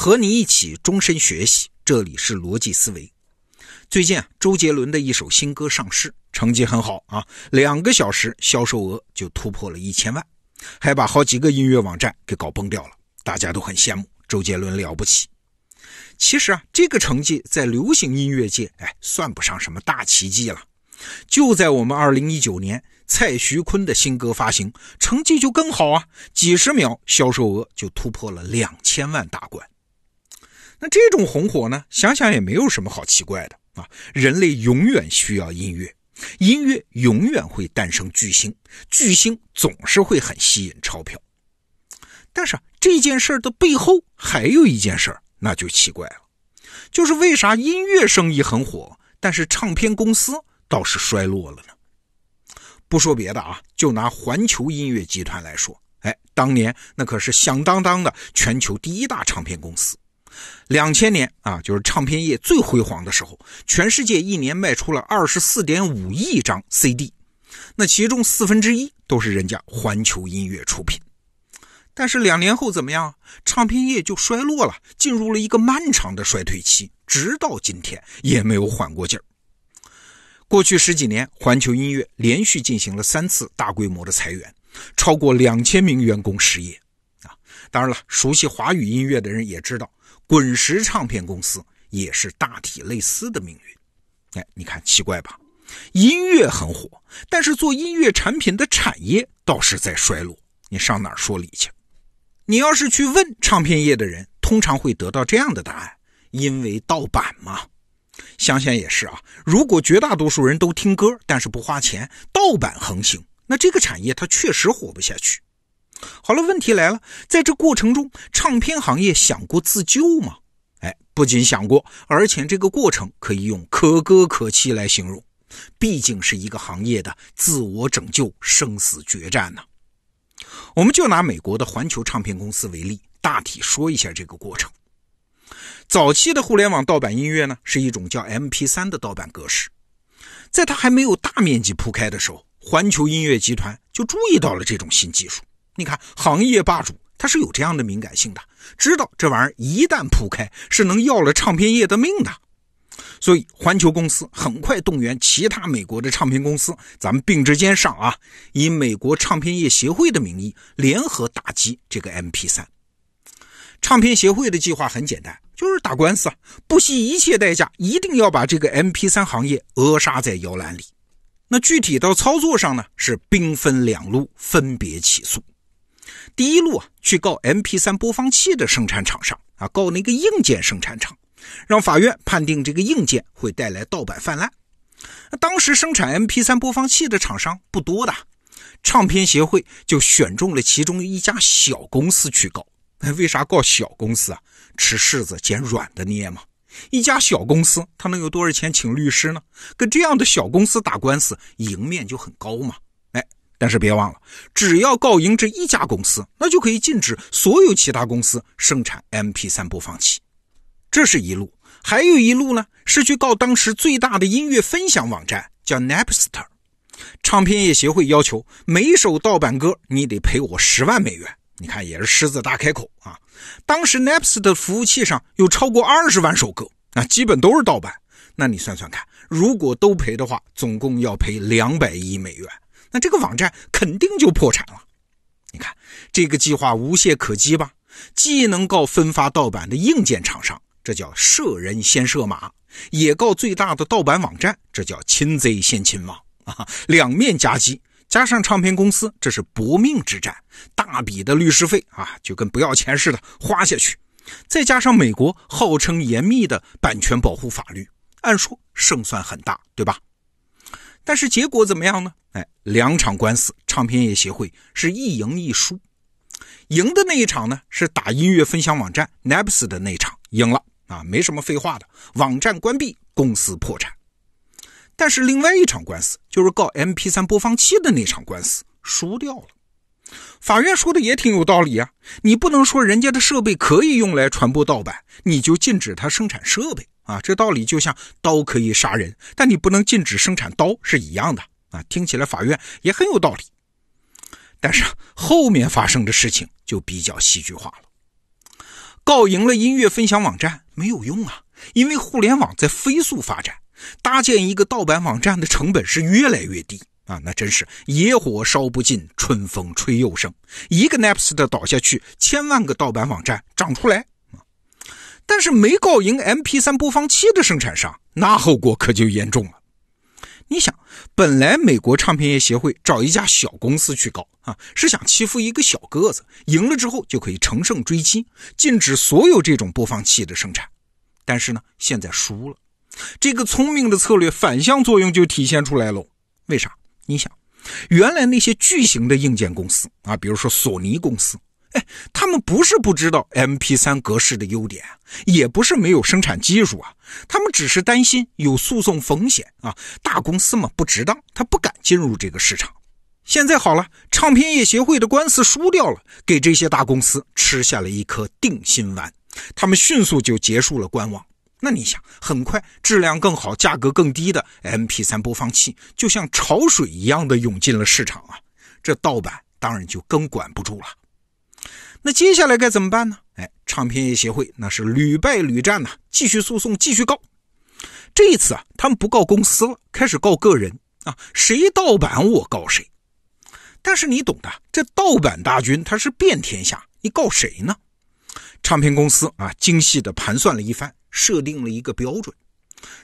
和你一起终身学习，这里是逻辑思维。最近啊，周杰伦的一首新歌上市，成绩很好啊，两个小时销售额就突破了一千万，还把好几个音乐网站给搞崩掉了，大家都很羡慕周杰伦了不起。其实啊，这个成绩在流行音乐界，哎，算不上什么大奇迹了。就在我们二零一九年，蔡徐坤的新歌发行，成绩就更好啊，几十秒销售额就突破了两千万大关。那这种红火呢？想想也没有什么好奇怪的啊！人类永远需要音乐，音乐永远会诞生巨星，巨星总是会很吸引钞票。但是这件事的背后还有一件事，那就奇怪了，就是为啥音乐生意很火，但是唱片公司倒是衰落了呢？不说别的啊，就拿环球音乐集团来说，哎，当年那可是响当当的全球第一大唱片公司。两千年啊，就是唱片业最辉煌的时候，全世界一年卖出了二十四点五亿张 CD，那其中四分之一都是人家环球音乐出品。但是两年后怎么样？唱片业就衰落了，进入了一个漫长的衰退期，直到今天也没有缓过劲儿。过去十几年，环球音乐连续进行了三次大规模的裁员，超过两千名员工失业。啊，当然了，熟悉华语音乐的人也知道。滚石唱片公司也是大体类似的命运，哎，你看奇怪吧？音乐很火，但是做音乐产品的产业倒是在衰落。你上哪儿说理去？你要是去问唱片业的人，通常会得到这样的答案：因为盗版嘛。想想也是啊，如果绝大多数人都听歌，但是不花钱，盗版横行，那这个产业它确实活不下去。好了，问题来了，在这过程中，唱片行业想过自救吗？哎，不仅想过，而且这个过程可以用可歌可泣来形容。毕竟是一个行业的自我拯救、生死决战呢。我们就拿美国的环球唱片公司为例，大体说一下这个过程。早期的互联网盗版音乐呢，是一种叫 MP3 的盗版格式，在它还没有大面积铺开的时候，环球音乐集团就注意到了这种新技术。你看，行业霸主他是有这样的敏感性的，知道这玩意儿一旦铺开是能要了唱片业的命的，所以环球公司很快动员其他美国的唱片公司，咱们并之间上啊，以美国唱片业协会的名义联合打击这个 MP3。唱片协会的计划很简单，就是打官司，不惜一切代价，一定要把这个 MP3 行业扼杀在摇篮里。那具体到操作上呢，是兵分两路，分别起诉。第一路啊，去告 MP3 播放器的生产厂商啊，告那个硬件生产厂，让法院判定这个硬件会带来盗版泛滥。当时生产 MP3 播放器的厂商不多的，唱片协会就选中了其中一家小公司去告。为啥告小公司啊？吃柿子捡软的捏嘛。一家小公司，他能有多少钱请律师呢？跟这样的小公司打官司，赢面就很高嘛。但是别忘了，只要告赢这一家公司，那就可以禁止所有其他公司生产 MP3 播放器。这是一路，还有一路呢，是去告当时最大的音乐分享网站，叫 Napster。唱片业协会要求每首盗版歌你得赔我十万美元。你看，也是狮子大开口啊！当时 Napster 的服务器上有超过二十万首歌，那基本都是盗版。那你算算看，如果都赔的话，总共要赔两百亿美元。那这个网站肯定就破产了。你看这个计划无懈可击吧？既能告分发盗版的硬件厂商，这叫射人先射马；也告最大的盗版网站，这叫擒贼先擒王啊！两面夹击，加上唱片公司，这是搏命之战，大笔的律师费啊，就跟不要钱似的花下去。再加上美国号称严密的版权保护法律，按说胜算很大，对吧？但是结果怎么样呢？哎，两场官司，唱片业协会是一赢一输。赢的那一场呢，是打音乐分享网站 Napster 的那场，赢了啊，没什么废话的，网站关闭，公司破产。但是另外一场官司，就是告 MP3 播放器的那场官司，输掉了。法院说的也挺有道理啊，你不能说人家的设备可以用来传播盗版，你就禁止他生产设备。啊，这道理就像刀可以杀人，但你不能禁止生产刀是一样的啊。听起来法院也很有道理，但是后面发生的事情就比较戏剧化了。告赢了音乐分享网站没有用啊，因为互联网在飞速发展，搭建一个盗版网站的成本是越来越低啊，那真是野火烧不尽，春风吹又生。一个 Napster 倒下去，千万个盗版网站长出来。但是没告赢 MP3 播放器的生产商，那后果可就严重了。你想，本来美国唱片业协会找一家小公司去告啊，是想欺负一个小个子，赢了之后就可以乘胜追击，禁止所有这种播放器的生产。但是呢，现在输了，这个聪明的策略反向作用就体现出来喽。为啥？你想，原来那些巨型的硬件公司啊，比如说索尼公司。哎，他们不是不知道 MP3 格式的优点，也不是没有生产技术啊，他们只是担心有诉讼风险啊。大公司嘛不值当，他不敢进入这个市场。现在好了，唱片业协会的官司输掉了，给这些大公司吃下了一颗定心丸，他们迅速就结束了观望。那你想，很快质量更好、价格更低的 MP3 播放器就像潮水一样的涌进了市场啊，这盗版当然就更管不住了。那接下来该怎么办呢？哎，唱片业协会那是屡败屡战呐，继续诉讼，继续告。这一次啊，他们不告公司了，开始告个人啊，谁盗版我告谁。但是你懂的，这盗版大军他是遍天下，你告谁呢？唱片公司啊，精细的盘算了一番，设定了一个标准，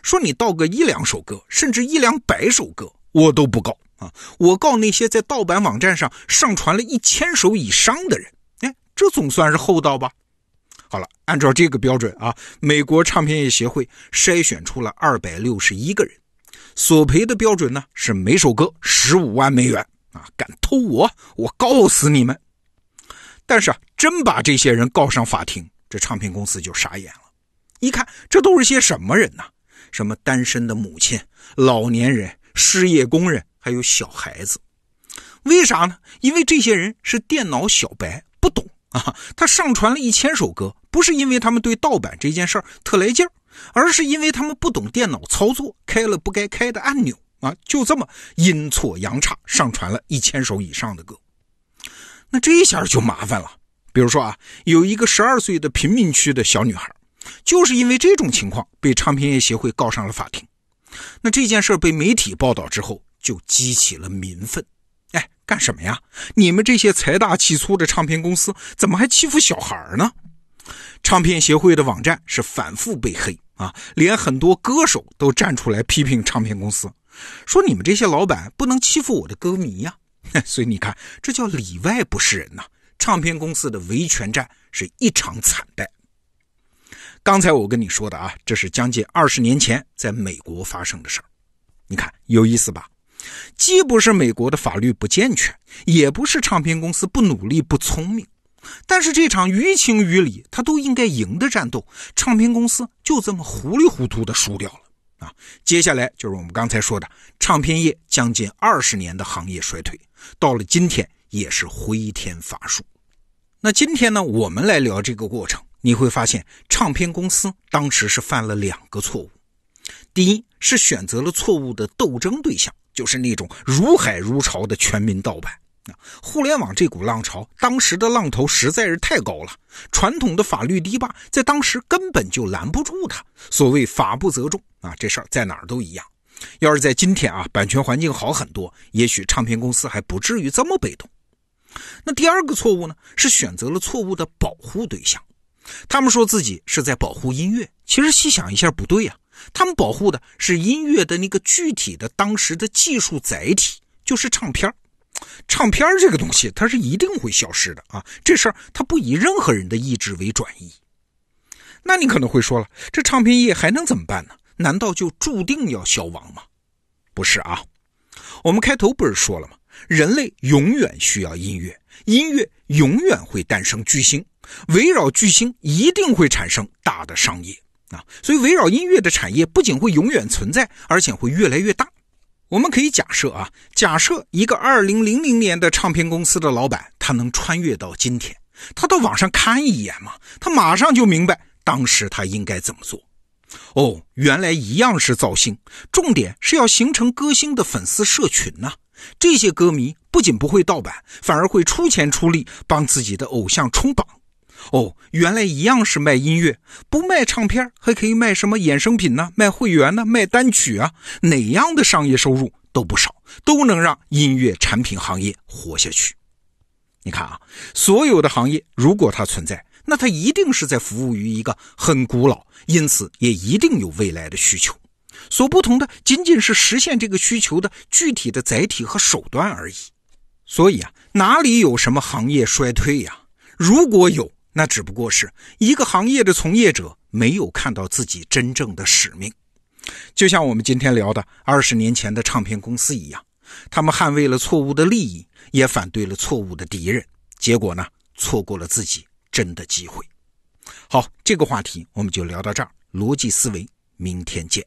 说你盗个一两首歌，甚至一两百首歌，我都不告啊，我告那些在盗版网站上上传了一千首以上的人。这总算是厚道吧？好了，按照这个标准啊，美国唱片业协会筛选出了二百六十一个人，索赔的标准呢是每首歌十五万美元啊！敢偷我，我告死你们！但是啊，真把这些人告上法庭，这唱片公司就傻眼了。一看，这都是些什么人呢？什么单身的母亲、老年人、失业工人，还有小孩子。为啥呢？因为这些人是电脑小白，啊，他上传了一千首歌，不是因为他们对盗版这件事儿特来劲儿，而是因为他们不懂电脑操作，开了不该开的按钮啊，就这么阴错阳差上传了一千首以上的歌。那这一下就麻烦了。比如说啊，有一个十二岁的贫民区的小女孩，就是因为这种情况被唱片业协会告上了法庭。那这件事被媒体报道之后，就激起了民愤。哎干什么呀？你们这些财大气粗的唱片公司，怎么还欺负小孩呢？唱片协会的网站是反复被黑啊，连很多歌手都站出来批评唱片公司，说你们这些老板不能欺负我的歌迷呀。所以你看，这叫里外不是人呐。唱片公司的维权战是一场惨败。刚才我跟你说的啊，这是将近二十年前在美国发生的事儿，你看有意思吧？既不是美国的法律不健全，也不是唱片公司不努力不聪明，但是这场于情于理他都应该赢的战斗，唱片公司就这么糊里糊涂的输掉了啊！接下来就是我们刚才说的唱片业将近二十年的行业衰退，到了今天也是回天乏术。那今天呢，我们来聊这个过程，你会发现唱片公司当时是犯了两个错误，第一是选择了错误的斗争对象。就是那种如海如潮的全民盗版啊！互联网这股浪潮，当时的浪头实在是太高了，传统的法律堤坝在当时根本就拦不住它。所谓法不责众啊，这事儿在哪儿都一样。要是在今天啊，版权环境好很多，也许唱片公司还不至于这么被动。那第二个错误呢，是选择了错误的保护对象。他们说自己是在保护音乐，其实细想一下不对呀。他们保护的是音乐的那个具体的当时的技术载体，就是唱片唱片这个东西，它是一定会消失的啊！这事儿它不以任何人的意志为转移。那你可能会说了，这唱片业还能怎么办呢？难道就注定要消亡吗？不是啊！我们开头不是说了吗？人类永远需要音乐，音乐永远会诞生巨星，围绕巨星一定会产生大的商业。啊，所以围绕音乐的产业不仅会永远存在，而且会越来越大。我们可以假设啊，假设一个二零零零年的唱片公司的老板，他能穿越到今天，他到网上看一眼嘛，他马上就明白当时他应该怎么做。哦，原来一样是造星，重点是要形成歌星的粉丝社群呐。这些歌迷不仅不会盗版，反而会出钱出力帮自己的偶像冲榜。哦，原来一样是卖音乐，不卖唱片还可以卖什么衍生品呢？卖会员呢？卖单曲啊？哪样的商业收入都不少，都能让音乐产品行业活下去。你看啊，所有的行业如果它存在，那它一定是在服务于一个很古老，因此也一定有未来的需求。所不同的仅仅是实现这个需求的具体的载体和手段而已。所以啊，哪里有什么行业衰退呀？如果有，那只不过是一个行业的从业者没有看到自己真正的使命。就像我们今天聊的二十年前的唱片公司一样，他们捍卫了错误的利益，也反对了错误的敌人，结果呢，错过了自己真的机会。好，这个话题我们就聊到这儿。逻辑思维，明天见。